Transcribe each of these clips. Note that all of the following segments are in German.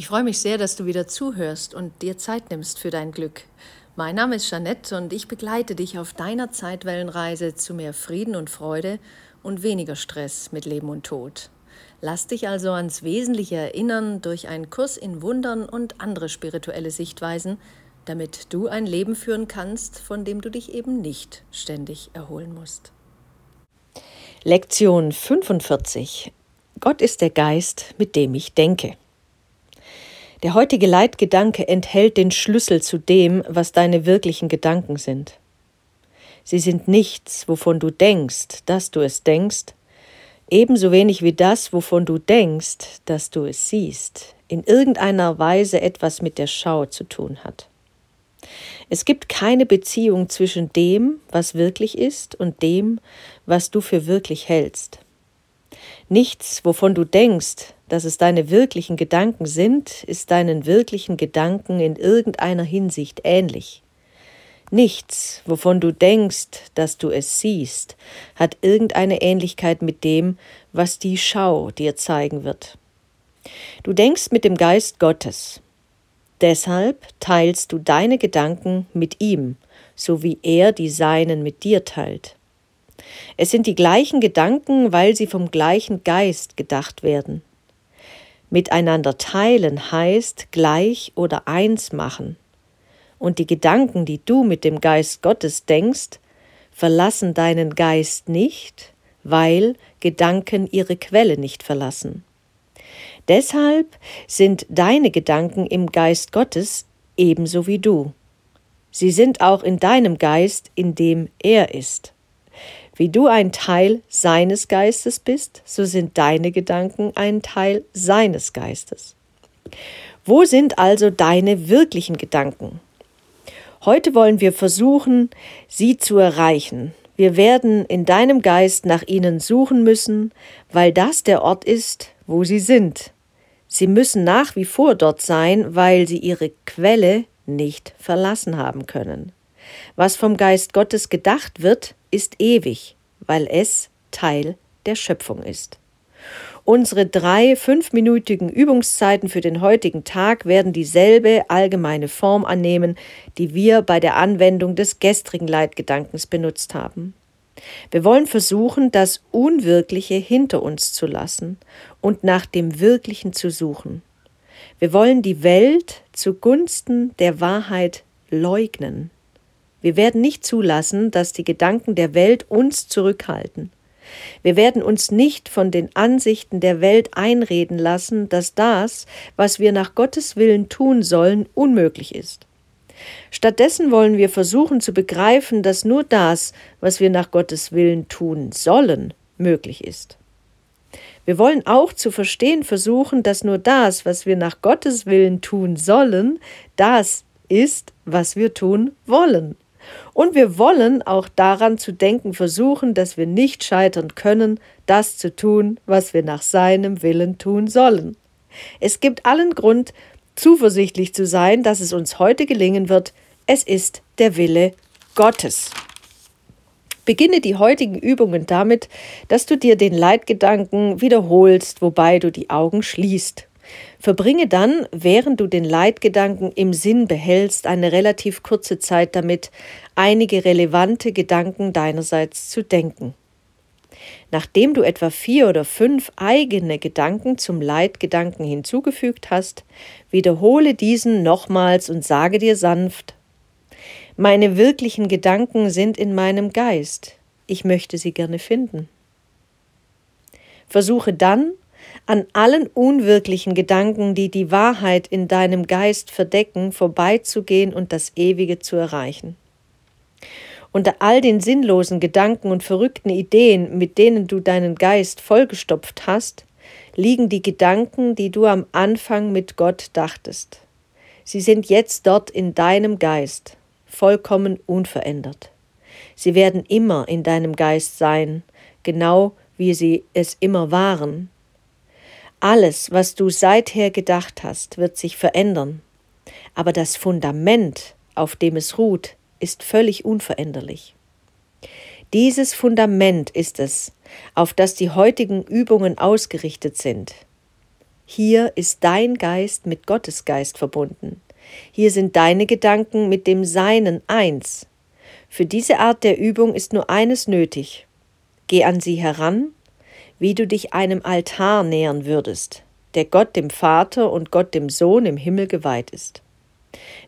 Ich freue mich sehr, dass du wieder zuhörst und dir Zeit nimmst für dein Glück. Mein Name ist Jeanette und ich begleite dich auf deiner Zeitwellenreise zu mehr Frieden und Freude und weniger Stress mit Leben und Tod. Lass dich also ans Wesentliche erinnern durch einen Kurs in Wundern und andere spirituelle Sichtweisen, damit du ein Leben führen kannst, von dem du dich eben nicht ständig erholen musst. Lektion 45 Gott ist der Geist, mit dem ich denke. Der heutige Leitgedanke enthält den Schlüssel zu dem, was deine wirklichen Gedanken sind. Sie sind nichts, wovon du denkst, dass du es denkst, ebenso wenig wie das, wovon du denkst, dass du es siehst, in irgendeiner Weise etwas mit der Schau zu tun hat. Es gibt keine Beziehung zwischen dem, was wirklich ist, und dem, was du für wirklich hältst. Nichts, wovon du denkst, dass es deine wirklichen Gedanken sind, ist deinen wirklichen Gedanken in irgendeiner Hinsicht ähnlich. Nichts, wovon du denkst, dass du es siehst, hat irgendeine Ähnlichkeit mit dem, was die Schau dir zeigen wird. Du denkst mit dem Geist Gottes. Deshalb teilst du deine Gedanken mit ihm, so wie er die seinen mit dir teilt. Es sind die gleichen Gedanken, weil sie vom gleichen Geist gedacht werden. Miteinander teilen heißt gleich oder eins machen. Und die Gedanken, die du mit dem Geist Gottes denkst, verlassen deinen Geist nicht, weil Gedanken ihre Quelle nicht verlassen. Deshalb sind deine Gedanken im Geist Gottes ebenso wie du. Sie sind auch in deinem Geist, in dem er ist. Wie du ein Teil seines Geistes bist, so sind deine Gedanken ein Teil seines Geistes. Wo sind also deine wirklichen Gedanken? Heute wollen wir versuchen, sie zu erreichen. Wir werden in deinem Geist nach ihnen suchen müssen, weil das der Ort ist, wo sie sind. Sie müssen nach wie vor dort sein, weil sie ihre Quelle nicht verlassen haben können. Was vom Geist Gottes gedacht wird, ist ewig, weil es Teil der Schöpfung ist. Unsere drei fünfminütigen Übungszeiten für den heutigen Tag werden dieselbe allgemeine Form annehmen, die wir bei der Anwendung des gestrigen Leitgedankens benutzt haben. Wir wollen versuchen, das Unwirkliche hinter uns zu lassen und nach dem Wirklichen zu suchen. Wir wollen die Welt zugunsten der Wahrheit leugnen. Wir werden nicht zulassen, dass die Gedanken der Welt uns zurückhalten. Wir werden uns nicht von den Ansichten der Welt einreden lassen, dass das, was wir nach Gottes Willen tun sollen, unmöglich ist. Stattdessen wollen wir versuchen zu begreifen, dass nur das, was wir nach Gottes Willen tun sollen, möglich ist. Wir wollen auch zu verstehen versuchen, dass nur das, was wir nach Gottes Willen tun sollen, das ist, was wir tun wollen. Und wir wollen auch daran zu denken versuchen, dass wir nicht scheitern können, das zu tun, was wir nach seinem Willen tun sollen. Es gibt allen Grund, zuversichtlich zu sein, dass es uns heute gelingen wird. Es ist der Wille Gottes. Beginne die heutigen Übungen damit, dass du dir den Leitgedanken wiederholst, wobei du die Augen schließt. Verbringe dann, während du den Leitgedanken im Sinn behältst, eine relativ kurze Zeit damit, einige relevante Gedanken deinerseits zu denken. Nachdem du etwa vier oder fünf eigene Gedanken zum Leitgedanken hinzugefügt hast, wiederhole diesen nochmals und sage dir sanft Meine wirklichen Gedanken sind in meinem Geist, ich möchte sie gerne finden. Versuche dann, an allen unwirklichen Gedanken, die die Wahrheit in deinem Geist verdecken, vorbeizugehen und das Ewige zu erreichen. Unter all den sinnlosen Gedanken und verrückten Ideen, mit denen du deinen Geist vollgestopft hast, liegen die Gedanken, die du am Anfang mit Gott dachtest. Sie sind jetzt dort in deinem Geist, vollkommen unverändert. Sie werden immer in deinem Geist sein, genau wie sie es immer waren, alles, was du seither gedacht hast, wird sich verändern, aber das Fundament, auf dem es ruht, ist völlig unveränderlich. Dieses Fundament ist es, auf das die heutigen Übungen ausgerichtet sind. Hier ist dein Geist mit Gottes Geist verbunden. Hier sind deine Gedanken mit dem Seinen eins. Für diese Art der Übung ist nur eines nötig. Geh an sie heran, wie du dich einem Altar nähern würdest, der Gott dem Vater und Gott dem Sohn im Himmel geweiht ist.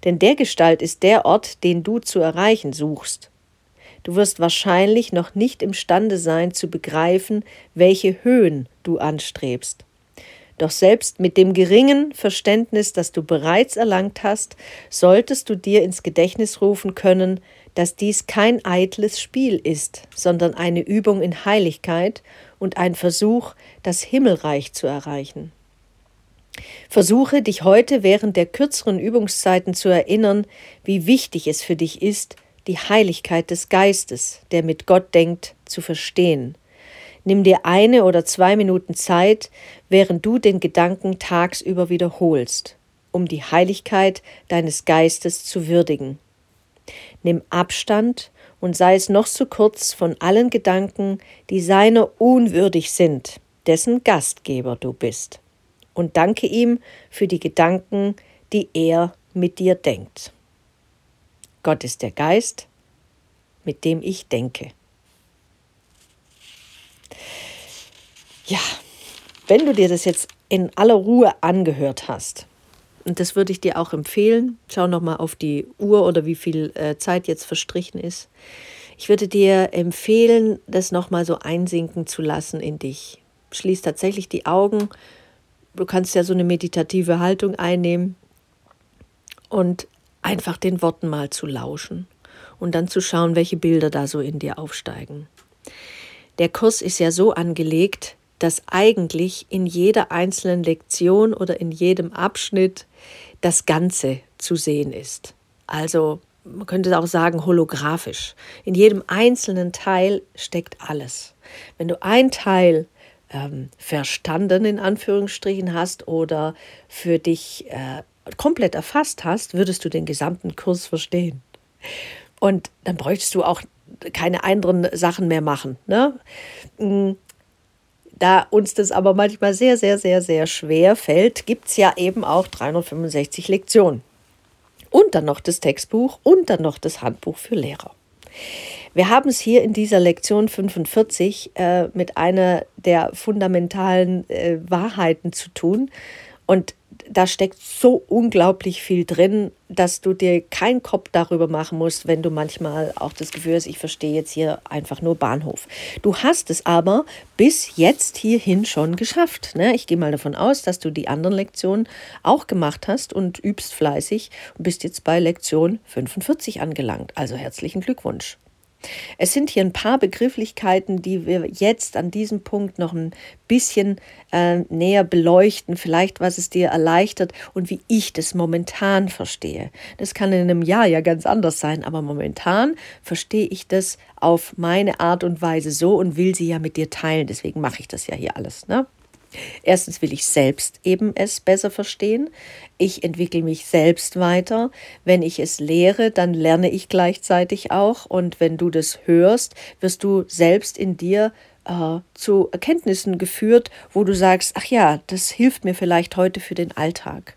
Denn der Gestalt ist der Ort, den du zu erreichen suchst. Du wirst wahrscheinlich noch nicht imstande sein zu begreifen, welche Höhen du anstrebst. Doch selbst mit dem geringen Verständnis, das du bereits erlangt hast, solltest du dir ins Gedächtnis rufen können, dass dies kein eitles Spiel ist, sondern eine Übung in Heiligkeit und ein Versuch, das Himmelreich zu erreichen. Versuche dich heute während der kürzeren Übungszeiten zu erinnern, wie wichtig es für dich ist, die Heiligkeit des Geistes, der mit Gott denkt, zu verstehen. Nimm dir eine oder zwei Minuten Zeit, während du den Gedanken tagsüber wiederholst, um die Heiligkeit deines Geistes zu würdigen. Nimm Abstand und sei es noch so kurz von allen Gedanken, die seiner unwürdig sind, dessen Gastgeber du bist. Und danke ihm für die Gedanken, die er mit dir denkt. Gott ist der Geist, mit dem ich denke. Ja, wenn du dir das jetzt in aller Ruhe angehört hast, und das würde ich dir auch empfehlen, schau nochmal auf die Uhr oder wie viel äh, Zeit jetzt verstrichen ist. Ich würde dir empfehlen, das nochmal so einsinken zu lassen in dich. Schließ tatsächlich die Augen. Du kannst ja so eine meditative Haltung einnehmen und einfach den Worten mal zu lauschen und dann zu schauen, welche Bilder da so in dir aufsteigen. Der Kurs ist ja so angelegt, dass eigentlich in jeder einzelnen Lektion oder in jedem Abschnitt das Ganze zu sehen ist. Also man könnte auch sagen holographisch. In jedem einzelnen Teil steckt alles. Wenn du ein Teil ähm, verstanden in Anführungsstrichen hast oder für dich äh, komplett erfasst hast, würdest du den gesamten Kurs verstehen. Und dann bräuchtest du auch keine anderen Sachen mehr machen. Ne? Da uns das aber manchmal sehr, sehr, sehr, sehr schwer fällt, gibt es ja eben auch 365 Lektionen. Und dann noch das Textbuch und dann noch das Handbuch für Lehrer. Wir haben es hier in dieser Lektion 45 äh, mit einer der fundamentalen äh, Wahrheiten zu tun. Und da steckt so unglaublich viel drin, dass du dir keinen Kopf darüber machen musst, wenn du manchmal auch das Gefühl hast, ich verstehe jetzt hier einfach nur Bahnhof. Du hast es aber bis jetzt hierhin schon geschafft. Ne? Ich gehe mal davon aus, dass du die anderen Lektionen auch gemacht hast und übst fleißig und bist jetzt bei Lektion 45 angelangt. Also herzlichen Glückwunsch. Es sind hier ein paar Begrifflichkeiten, die wir jetzt an diesem Punkt noch ein bisschen äh, näher beleuchten, vielleicht was es dir erleichtert und wie ich das momentan verstehe. Das kann in einem Jahr ja ganz anders sein, aber momentan verstehe ich das auf meine Art und Weise so und will sie ja mit dir teilen. Deswegen mache ich das ja hier alles. Ne? Erstens will ich selbst eben es besser verstehen. Ich entwickle mich selbst weiter. Wenn ich es lehre, dann lerne ich gleichzeitig auch. Und wenn du das hörst, wirst du selbst in dir äh, zu Erkenntnissen geführt, wo du sagst, ach ja, das hilft mir vielleicht heute für den Alltag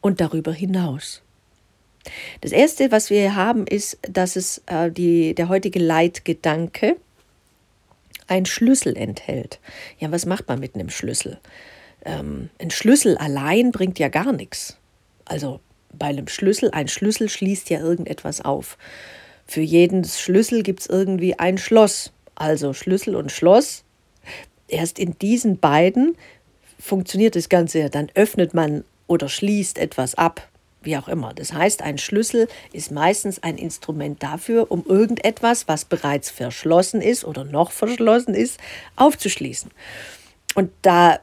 und darüber hinaus. Das Erste, was wir hier haben, ist, dass es äh, die, der heutige Leitgedanke, ein Schlüssel enthält. Ja, was macht man mit einem Schlüssel? Ähm, ein Schlüssel allein bringt ja gar nichts. Also bei einem Schlüssel, ein Schlüssel schließt ja irgendetwas auf. Für jeden Schlüssel gibt es irgendwie ein Schloss. Also Schlüssel und Schloss. Erst in diesen beiden funktioniert das Ganze. Dann öffnet man oder schließt etwas ab wie auch immer. Das heißt, ein Schlüssel ist meistens ein Instrument dafür, um irgendetwas, was bereits verschlossen ist oder noch verschlossen ist, aufzuschließen. Und da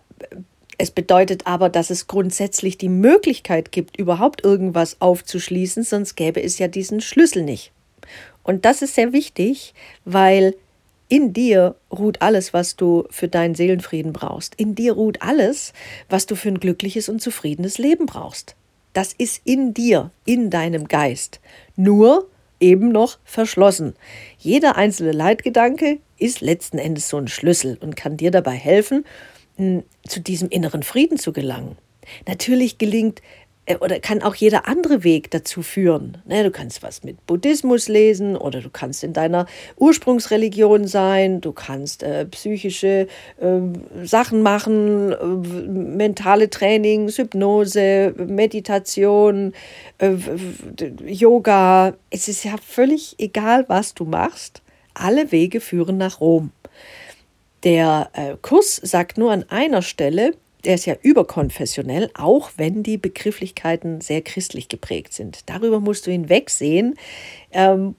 es bedeutet aber, dass es grundsätzlich die Möglichkeit gibt, überhaupt irgendwas aufzuschließen, sonst gäbe es ja diesen Schlüssel nicht. Und das ist sehr wichtig, weil in dir ruht alles, was du für deinen Seelenfrieden brauchst. In dir ruht alles, was du für ein glückliches und zufriedenes Leben brauchst. Das ist in dir, in deinem Geist. Nur eben noch verschlossen. Jeder einzelne Leitgedanke ist letzten Endes so ein Schlüssel und kann dir dabei helfen, zu diesem inneren Frieden zu gelangen. Natürlich gelingt oder kann auch jeder andere Weg dazu führen. Ne, du kannst was mit Buddhismus lesen oder du kannst in deiner Ursprungsreligion sein, du kannst äh, psychische äh, Sachen machen, äh, mentale Trainings, Hypnose, Meditation, äh, Yoga. Es ist ja völlig egal, was du machst. Alle Wege führen nach Rom. Der äh, Kurs sagt nur an einer Stelle, der ist ja überkonfessionell, auch wenn die Begrifflichkeiten sehr christlich geprägt sind. Darüber musst du hinwegsehen, ähm,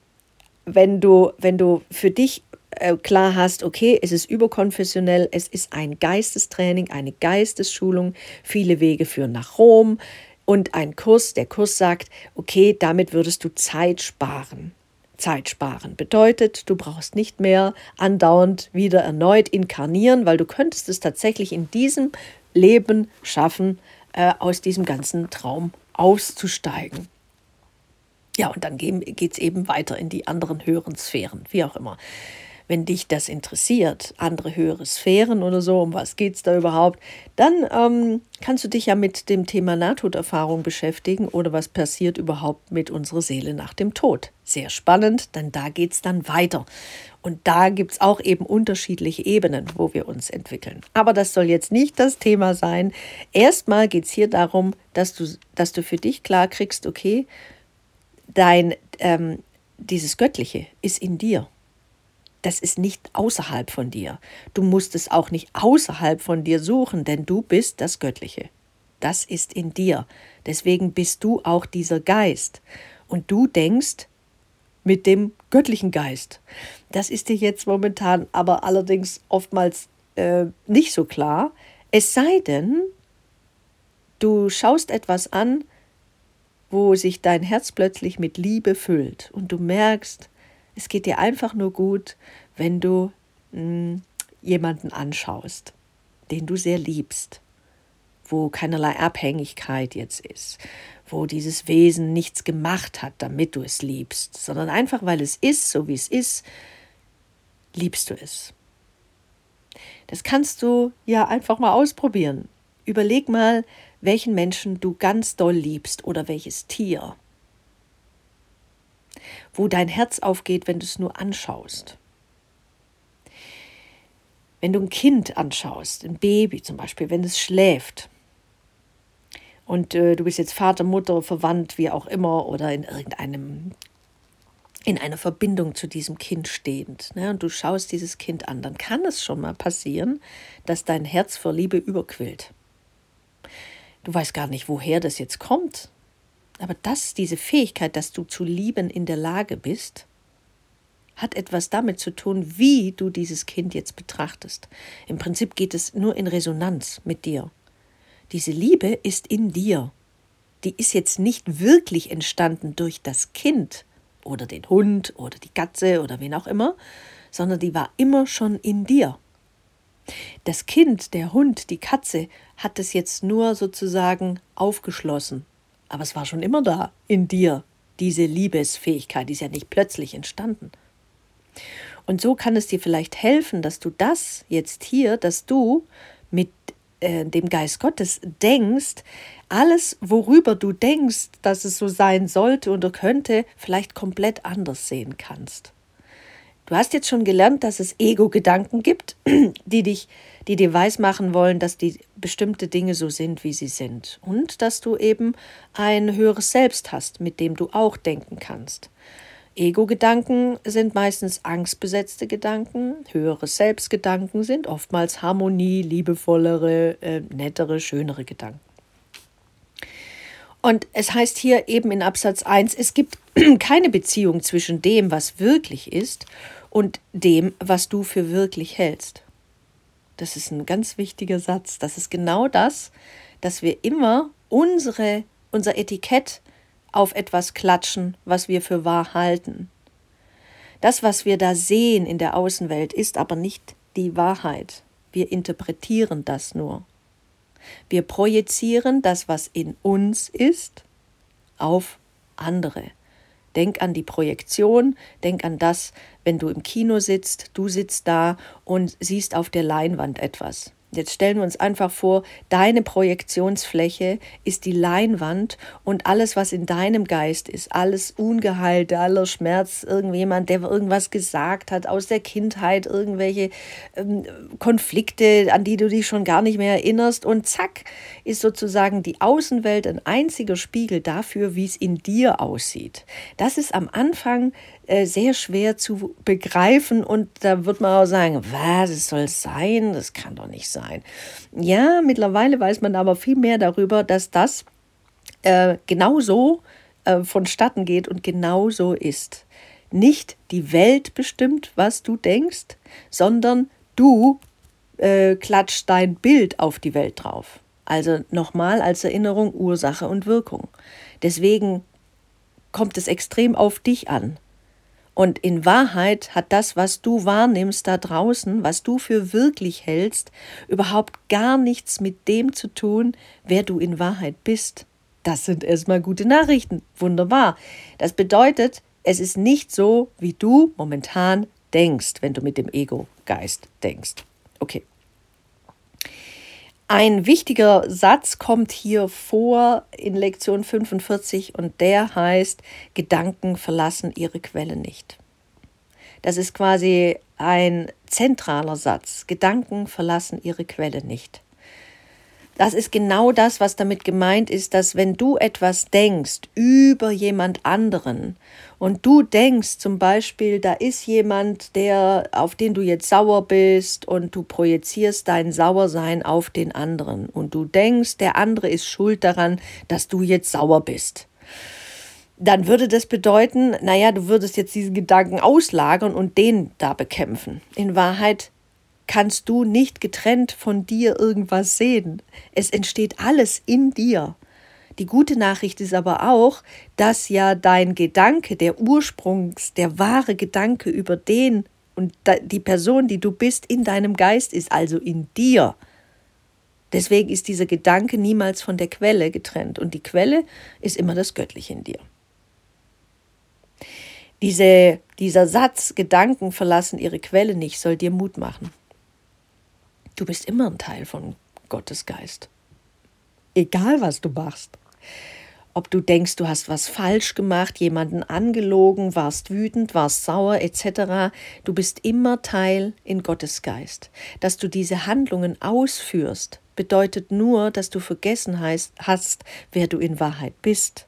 wenn, du, wenn du für dich äh, klar hast, okay, es ist überkonfessionell, es ist ein Geistestraining, eine Geistesschulung, viele Wege führen nach Rom und ein Kurs, der Kurs sagt, okay, damit würdest du Zeit sparen. Zeit sparen bedeutet, du brauchst nicht mehr andauernd wieder erneut inkarnieren, weil du könntest es tatsächlich in diesem Leben schaffen, äh, aus diesem ganzen Traum auszusteigen. Ja, und dann geht es eben weiter in die anderen höheren Sphären, wie auch immer. Wenn dich das interessiert, andere höhere Sphären oder so, um was geht es da überhaupt, dann ähm, kannst du dich ja mit dem Thema Nahtoderfahrung beschäftigen oder was passiert überhaupt mit unserer Seele nach dem Tod. Sehr spannend, denn da geht es dann weiter. Und da gibt es auch eben unterschiedliche Ebenen, wo wir uns entwickeln. Aber das soll jetzt nicht das Thema sein. Erstmal geht es hier darum, dass du, dass du für dich klar kriegst, okay, dein, ähm, dieses Göttliche ist in dir. Das ist nicht außerhalb von dir. Du musst es auch nicht außerhalb von dir suchen, denn du bist das Göttliche. Das ist in dir. Deswegen bist du auch dieser Geist. Und du denkst mit dem göttlichen Geist. Das ist dir jetzt momentan aber allerdings oftmals äh, nicht so klar. Es sei denn, du schaust etwas an, wo sich dein Herz plötzlich mit Liebe füllt und du merkst, es geht dir einfach nur gut, wenn du mh, hm, jemanden anschaust, den du sehr liebst, wo keinerlei Abhängigkeit jetzt ist, wo dieses Wesen nichts gemacht hat, damit du es liebst, sondern einfach weil es ist, so wie es ist, liebst du es. Das kannst du ja einfach mal ausprobieren. Überleg mal, welchen Menschen du ganz doll liebst oder welches Tier. Wo dein Herz aufgeht, wenn du es nur anschaust. Wenn du ein Kind anschaust, ein Baby zum Beispiel, wenn es schläft, und äh, du bist jetzt Vater, Mutter, verwandt, wie auch immer, oder in irgendeinem, in einer Verbindung zu diesem Kind stehend, ne, und du schaust dieses Kind an, dann kann es schon mal passieren, dass dein Herz vor Liebe überquillt. Du weißt gar nicht, woher das jetzt kommt. Aber das, diese Fähigkeit, dass du zu lieben in der Lage bist, hat etwas damit zu tun, wie du dieses Kind jetzt betrachtest. Im Prinzip geht es nur in Resonanz mit dir. Diese Liebe ist in dir. Die ist jetzt nicht wirklich entstanden durch das Kind oder den Hund oder die Katze oder wen auch immer, sondern die war immer schon in dir. Das Kind, der Hund, die Katze hat es jetzt nur sozusagen aufgeschlossen, aber es war schon immer da in dir. Diese Liebesfähigkeit die ist ja nicht plötzlich entstanden. Und so kann es dir vielleicht helfen, dass du das jetzt hier, dass du mit äh, dem Geist Gottes denkst, alles, worüber du denkst, dass es so sein sollte oder könnte, vielleicht komplett anders sehen kannst. Du hast jetzt schon gelernt, dass es Ego-Gedanken gibt, die dich, die dir weismachen wollen, dass die bestimmte Dinge so sind, wie sie sind. Und dass du eben ein höheres Selbst hast, mit dem du auch denken kannst. Ego-Gedanken sind meistens angstbesetzte Gedanken, höhere Selbstgedanken sind oftmals Harmonie, liebevollere, äh, nettere, schönere Gedanken. Und es heißt hier eben in Absatz 1, es gibt keine Beziehung zwischen dem, was wirklich ist, und dem, was du für wirklich hältst. Das ist ein ganz wichtiger Satz. Das ist genau das, dass wir immer unsere, unser Etikett auf etwas klatschen, was wir für wahr halten. Das, was wir da sehen in der Außenwelt, ist aber nicht die Wahrheit. Wir interpretieren das nur. Wir projizieren das, was in uns ist, auf andere. Denk an die Projektion, denk an das, wenn du im Kino sitzt, du sitzt da und siehst auf der Leinwand etwas. Jetzt stellen wir uns einfach vor, deine Projektionsfläche ist die Leinwand und alles, was in deinem Geist ist, alles Ungeheilte, aller Schmerz, irgendjemand, der irgendwas gesagt hat aus der Kindheit, irgendwelche ähm, Konflikte, an die du dich schon gar nicht mehr erinnerst und zack, ist sozusagen die Außenwelt ein einziger Spiegel dafür, wie es in dir aussieht. Das ist am Anfang äh, sehr schwer zu begreifen und da wird man auch sagen, was soll es sein? Das kann doch nicht sein. Ja, mittlerweile weiß man aber viel mehr darüber, dass das äh, genau so äh, vonstatten geht und genau so ist. Nicht die Welt bestimmt, was du denkst, sondern du äh, klatscht dein Bild auf die Welt drauf. Also nochmal als Erinnerung Ursache und Wirkung. Deswegen kommt es extrem auf dich an. Und in Wahrheit hat das, was du wahrnimmst da draußen, was du für wirklich hältst, überhaupt gar nichts mit dem zu tun, wer du in Wahrheit bist. Das sind erstmal gute Nachrichten. Wunderbar. Das bedeutet, es ist nicht so, wie du momentan denkst, wenn du mit dem Ego-Geist denkst. Okay. Ein wichtiger Satz kommt hier vor in Lektion 45 und der heißt, Gedanken verlassen ihre Quelle nicht. Das ist quasi ein zentraler Satz. Gedanken verlassen ihre Quelle nicht. Das ist genau das, was damit gemeint ist, dass wenn du etwas denkst über jemand anderen und du denkst zum Beispiel, da ist jemand, der, auf den du jetzt sauer bist und du projizierst dein Sauersein auf den anderen und du denkst, der andere ist schuld daran, dass du jetzt sauer bist dann würde das bedeuten, naja, du würdest jetzt diesen Gedanken auslagern und den da bekämpfen. In Wahrheit kannst du nicht getrennt von dir irgendwas sehen. Es entsteht alles in dir. Die gute Nachricht ist aber auch, dass ja dein Gedanke, der Ursprungs, der wahre Gedanke über den und die Person, die du bist, in deinem Geist ist, also in dir. Deswegen ist dieser Gedanke niemals von der Quelle getrennt und die Quelle ist immer das Göttliche in dir. Diese, dieser Satz, Gedanken verlassen ihre Quelle nicht, soll dir Mut machen. Du bist immer ein Teil von Gottes Geist. Egal, was du machst. Ob du denkst, du hast was falsch gemacht, jemanden angelogen, warst wütend, warst sauer etc., du bist immer Teil in Gottes Geist. Dass du diese Handlungen ausführst, bedeutet nur, dass du vergessen hast, wer du in Wahrheit bist.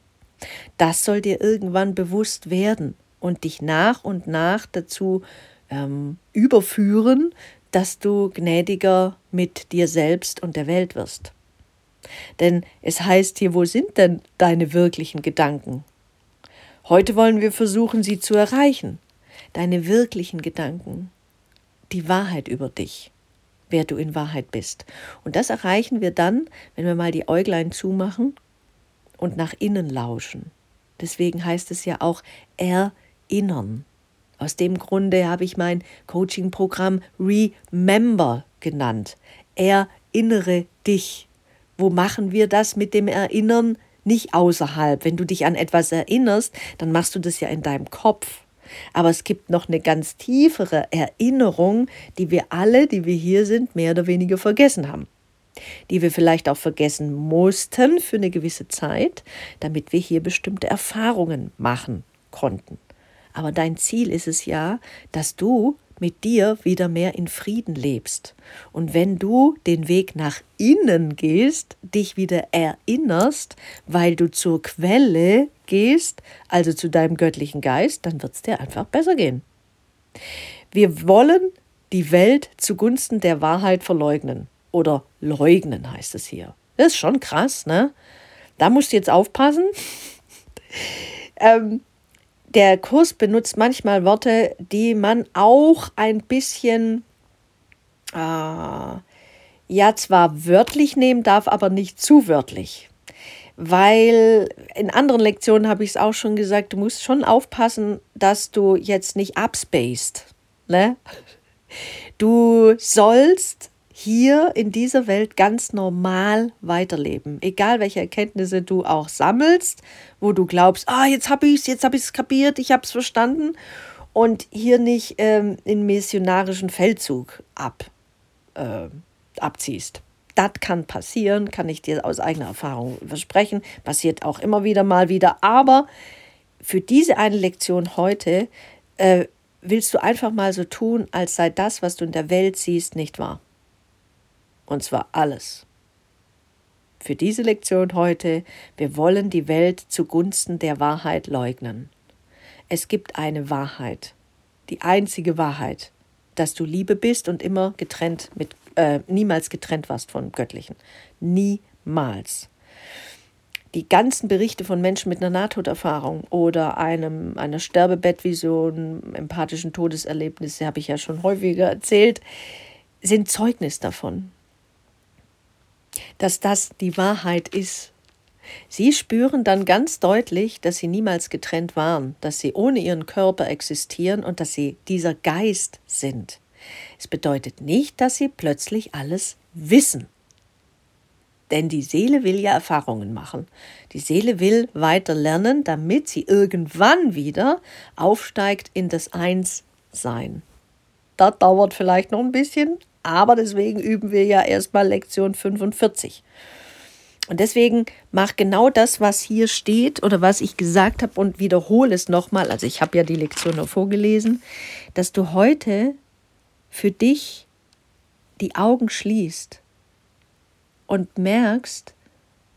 Das soll dir irgendwann bewusst werden und dich nach und nach dazu ähm, überführen, dass du gnädiger mit dir selbst und der Welt wirst. Denn es heißt hier, wo sind denn deine wirklichen Gedanken? Heute wollen wir versuchen, sie zu erreichen. Deine wirklichen Gedanken, die Wahrheit über dich, wer du in Wahrheit bist. Und das erreichen wir dann, wenn wir mal die Äuglein zumachen und nach innen lauschen. Deswegen heißt es ja auch erinnern. Aus dem Grunde habe ich mein Coaching-Programm Remember genannt. Erinnere dich. Wo machen wir das mit dem Erinnern? Nicht außerhalb. Wenn du dich an etwas erinnerst, dann machst du das ja in deinem Kopf. Aber es gibt noch eine ganz tiefere Erinnerung, die wir alle, die wir hier sind, mehr oder weniger vergessen haben. Die wir vielleicht auch vergessen mussten für eine gewisse Zeit, damit wir hier bestimmte Erfahrungen machen konnten. Aber dein Ziel ist es ja, dass du mit dir wieder mehr in Frieden lebst. Und wenn du den Weg nach innen gehst, dich wieder erinnerst, weil du zur Quelle gehst, also zu deinem göttlichen Geist, dann wird es dir einfach besser gehen. Wir wollen die Welt zugunsten der Wahrheit verleugnen oder leugnen heißt es hier. Das ist schon krass, ne? Da musst du jetzt aufpassen. ähm, der Kurs benutzt manchmal Worte, die man auch ein bisschen, äh, ja, zwar wörtlich nehmen darf, aber nicht zu wörtlich. Weil in anderen Lektionen habe ich es auch schon gesagt, du musst schon aufpassen, dass du jetzt nicht abspaced. Ne? Du sollst hier in dieser Welt ganz normal weiterleben. Egal welche Erkenntnisse du auch sammelst, wo du glaubst, ah, jetzt habe ich es, jetzt habe ich es kapiert, ich habe es verstanden. Und hier nicht ähm, in missionarischen Feldzug ab, äh, abziehst. Das kann passieren, kann ich dir aus eigener Erfahrung versprechen. Passiert auch immer wieder mal wieder. Aber für diese eine Lektion heute äh, willst du einfach mal so tun, als sei das, was du in der Welt siehst, nicht wahr. Und zwar alles. Für diese Lektion heute, wir wollen die Welt zugunsten der Wahrheit leugnen. Es gibt eine Wahrheit, die einzige Wahrheit, dass du Liebe bist und immer getrennt mit, äh, niemals getrennt warst von Göttlichen. Niemals. Die ganzen Berichte von Menschen mit einer Nahtoderfahrung oder einem, einer Sterbebettvision, empathischen Todeserlebnisse, habe ich ja schon häufiger erzählt, sind Zeugnis davon, dass das die Wahrheit ist. Sie spüren dann ganz deutlich, dass sie niemals getrennt waren, dass sie ohne ihren Körper existieren und dass sie dieser Geist sind. Es bedeutet nicht, dass sie plötzlich alles wissen. Denn die Seele will ja Erfahrungen machen. Die Seele will weiter lernen, damit sie irgendwann wieder aufsteigt in das Einssein. Das dauert vielleicht noch ein bisschen, aber deswegen üben wir ja erstmal Lektion 45. Und deswegen mach genau das, was hier steht oder was ich gesagt habe und wiederhole es nochmal. Also ich habe ja die Lektion noch vorgelesen, dass du heute für dich die Augen schließt und merkst,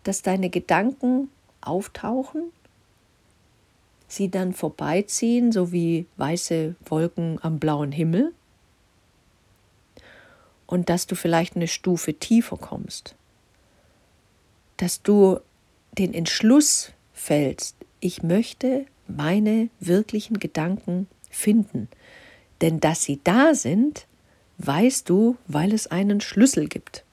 dass deine Gedanken auftauchen, sie dann vorbeiziehen, so wie weiße Wolken am blauen Himmel, und dass du vielleicht eine Stufe tiefer kommst dass du den Entschluss fällst, ich möchte meine wirklichen Gedanken finden. Denn dass sie da sind, weißt du, weil es einen Schlüssel gibt.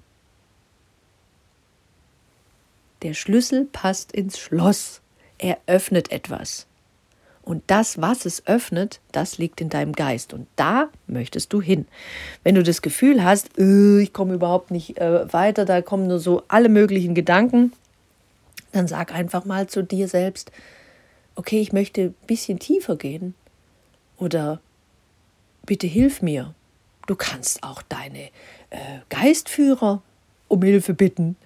Der Schlüssel passt ins Schloss. Er öffnet etwas. Und das, was es öffnet, das liegt in deinem Geist. Und da möchtest du hin. Wenn du das Gefühl hast, äh, ich komme überhaupt nicht äh, weiter, da kommen nur so alle möglichen Gedanken, dann sag einfach mal zu dir selbst, okay, ich möchte ein bisschen tiefer gehen. Oder bitte hilf mir. Du kannst auch deine äh, Geistführer um Hilfe bitten.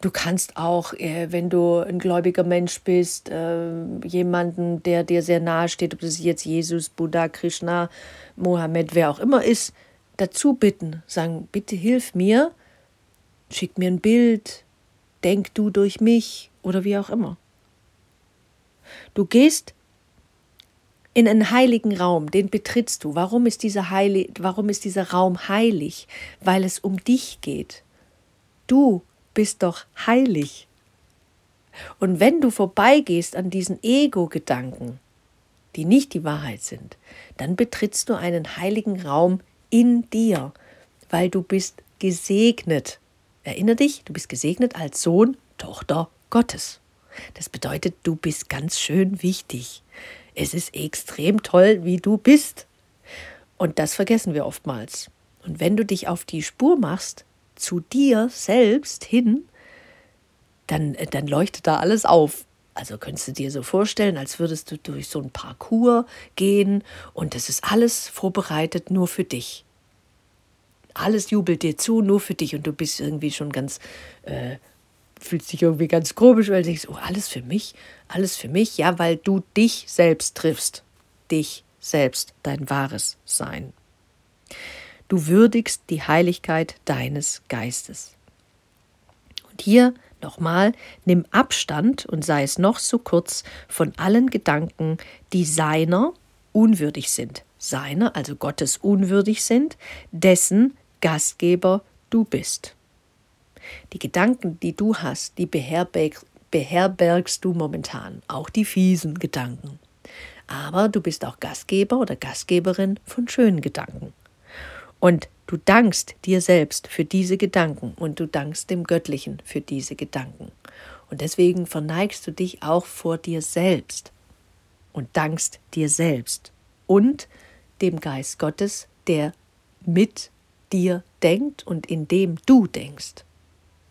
Du kannst auch, äh, wenn du ein gläubiger Mensch bist, äh, jemanden, der dir sehr nahe steht, ob das jetzt Jesus, Buddha, Krishna, Mohammed, wer auch immer ist, dazu bitten. Sagen, bitte hilf mir, schick mir ein Bild, denk du durch mich oder wie auch immer. Du gehst in einen heiligen Raum, den betrittst du. Warum ist dieser, Heilig, warum ist dieser Raum heilig? Weil es um dich geht. Du bist doch heilig. Und wenn du vorbeigehst an diesen Ego-Gedanken, die nicht die Wahrheit sind, dann betrittst du einen heiligen Raum in dir, weil du bist gesegnet. Erinner dich, du bist gesegnet als Sohn, Tochter Gottes. Das bedeutet, du bist ganz schön wichtig. Es ist extrem toll, wie du bist. Und das vergessen wir oftmals. Und wenn du dich auf die Spur machst, zu dir selbst hin, dann, äh, dann leuchtet da alles auf. Also könntest du dir so vorstellen, als würdest du durch so ein Parcours gehen und es ist alles vorbereitet nur für dich. Alles jubelt dir zu, nur für dich und du bist irgendwie schon ganz, äh, fühlst dich irgendwie ganz komisch, weil du denkst, oh, alles für mich, alles für mich, ja, weil du dich selbst triffst. Dich selbst, dein wahres Sein. Du würdigst die Heiligkeit deines Geistes. Und hier nochmal, nimm Abstand und sei es noch so kurz von allen Gedanken, die seiner unwürdig sind. Seiner, also Gottes unwürdig sind, dessen Gastgeber du bist. Die Gedanken, die du hast, die beherberg, beherbergst du momentan, auch die fiesen Gedanken. Aber du bist auch Gastgeber oder Gastgeberin von schönen Gedanken. Und du dankst dir selbst für diese Gedanken und du dankst dem Göttlichen für diese Gedanken. Und deswegen verneigst du dich auch vor dir selbst und dankst dir selbst und dem Geist Gottes, der mit dir denkt und in dem du denkst.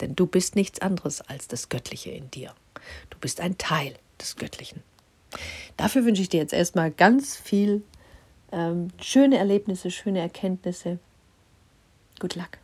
Denn du bist nichts anderes als das Göttliche in dir. Du bist ein Teil des Göttlichen. Dafür wünsche ich dir jetzt erstmal ganz viel ähm, schöne Erlebnisse, schöne Erkenntnisse. Good luck.